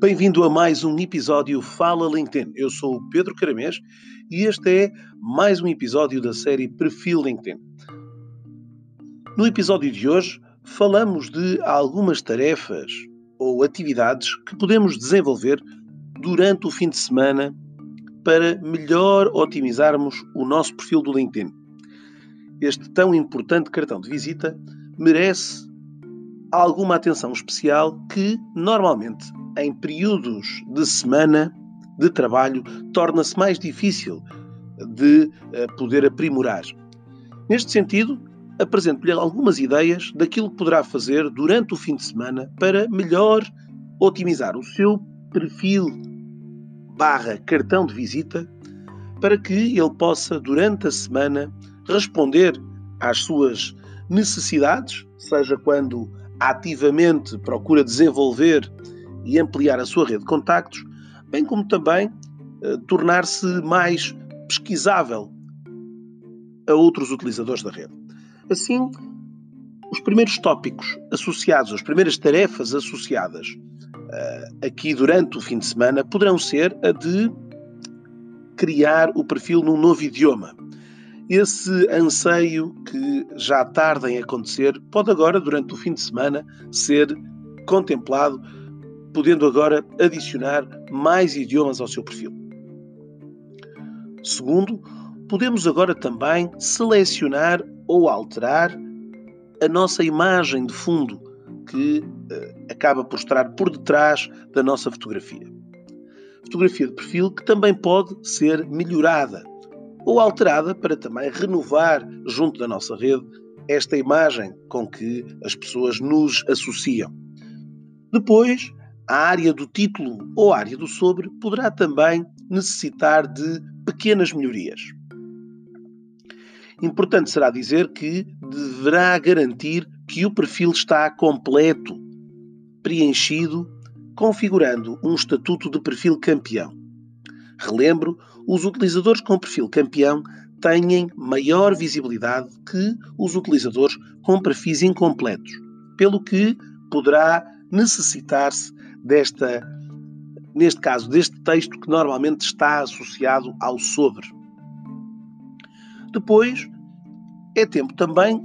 Bem-vindo a mais um episódio Fala LinkedIn. Eu sou o Pedro Caramês e este é mais um episódio da série Perfil LinkedIn. No episódio de hoje, falamos de algumas tarefas ou atividades que podemos desenvolver durante o fim de semana para melhor otimizarmos o nosso perfil do LinkedIn. Este tão importante cartão de visita merece alguma atenção especial que, normalmente, em períodos de semana de trabalho, torna-se mais difícil de uh, poder aprimorar. Neste sentido, apresento-lhe algumas ideias daquilo que poderá fazer durante o fim de semana para melhor otimizar o seu perfil barra cartão de visita para que ele possa, durante a semana, responder às suas necessidades, seja quando ativamente procura desenvolver e ampliar a sua rede de contactos, bem como também eh, tornar-se mais pesquisável a outros utilizadores da rede. Assim, os primeiros tópicos associados, as primeiras tarefas associadas uh, aqui durante o fim de semana poderão ser a de criar o perfil num novo idioma. Esse anseio que já tarda em acontecer pode agora, durante o fim de semana, ser contemplado, podendo agora adicionar mais idiomas ao seu perfil. Segundo, podemos agora também selecionar ou alterar a nossa imagem de fundo que uh, acaba por estar por detrás da nossa fotografia. Fotografia de perfil que também pode ser melhorada ou alterada para também renovar junto da nossa rede esta imagem com que as pessoas nos associam. Depois, a área do título ou a área do sobre poderá também necessitar de pequenas melhorias. Importante será dizer que deverá garantir que o perfil está completo, preenchido, configurando um estatuto de perfil campeão. Relembro, os utilizadores com perfil campeão têm maior visibilidade que os utilizadores com perfis incompletos, pelo que poderá necessitar-se desta, neste caso, deste texto que normalmente está associado ao sobre. Depois, é tempo também,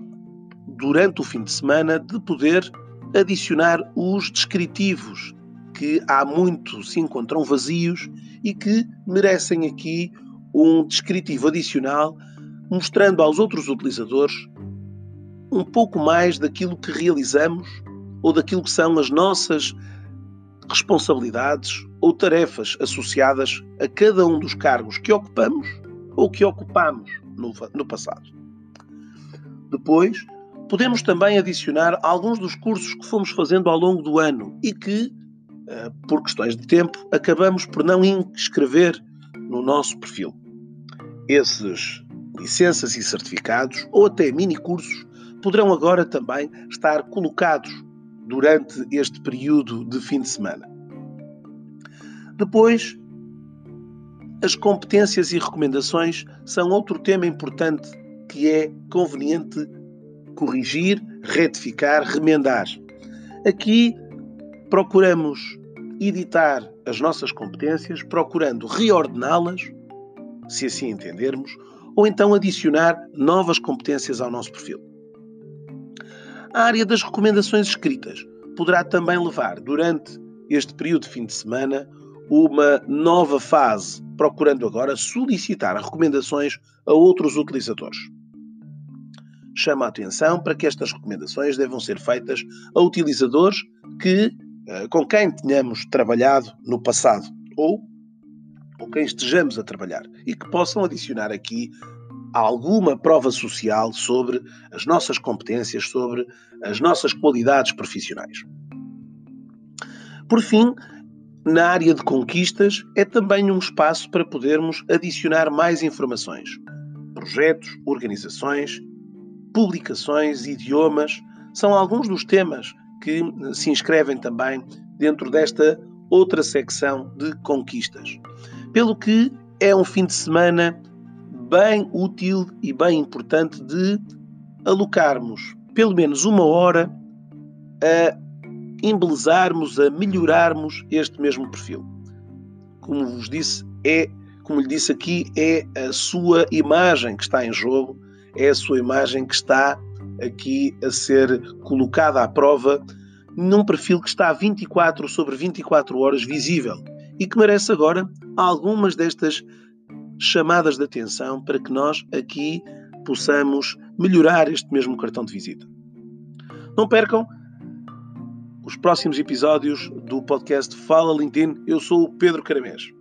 durante o fim de semana, de poder adicionar os descritivos que há muito se encontram vazios e que merecem aqui um descritivo adicional, mostrando aos outros utilizadores um pouco mais daquilo que realizamos ou daquilo que são as nossas responsabilidades ou tarefas associadas a cada um dos cargos que ocupamos ou que ocupamos no, no passado. Depois, podemos também adicionar alguns dos cursos que fomos fazendo ao longo do ano e que, por questões de tempo, acabamos por não inscrever no nosso perfil. Esses licenças e certificados, ou até mini cursos, poderão agora também estar colocados durante este período de fim de semana. Depois, as competências e recomendações são outro tema importante que é conveniente corrigir, retificar, remendar. Aqui procuramos editar as nossas competências, procurando reordená-las, se assim entendermos, ou então adicionar novas competências ao nosso perfil. A área das recomendações escritas poderá também levar, durante este período de fim de semana, uma nova fase, procurando agora solicitar recomendações a outros utilizadores. Chama a atenção para que estas recomendações devam ser feitas a utilizadores que, com quem tenhamos trabalhado no passado ou com quem estejamos a trabalhar e que possam adicionar aqui alguma prova social sobre as nossas competências, sobre as nossas qualidades profissionais. Por fim, na área de conquistas, é também um espaço para podermos adicionar mais informações. Projetos, organizações, publicações, idiomas, são alguns dos temas que se inscrevem também dentro desta outra secção de conquistas. Pelo que é um fim de semana bem útil e bem importante de alocarmos pelo menos uma hora a embelezarmos, a melhorarmos este mesmo perfil. Como vos disse, é, como lhe disse aqui, é a sua imagem que está em jogo, é a sua imagem que está aqui a ser colocada à prova num perfil que está 24 sobre 24 horas visível e que merece agora algumas destas chamadas de atenção para que nós aqui possamos melhorar este mesmo cartão de visita. Não percam os próximos episódios do podcast Fala LinkedIn. Eu sou o Pedro Caramês.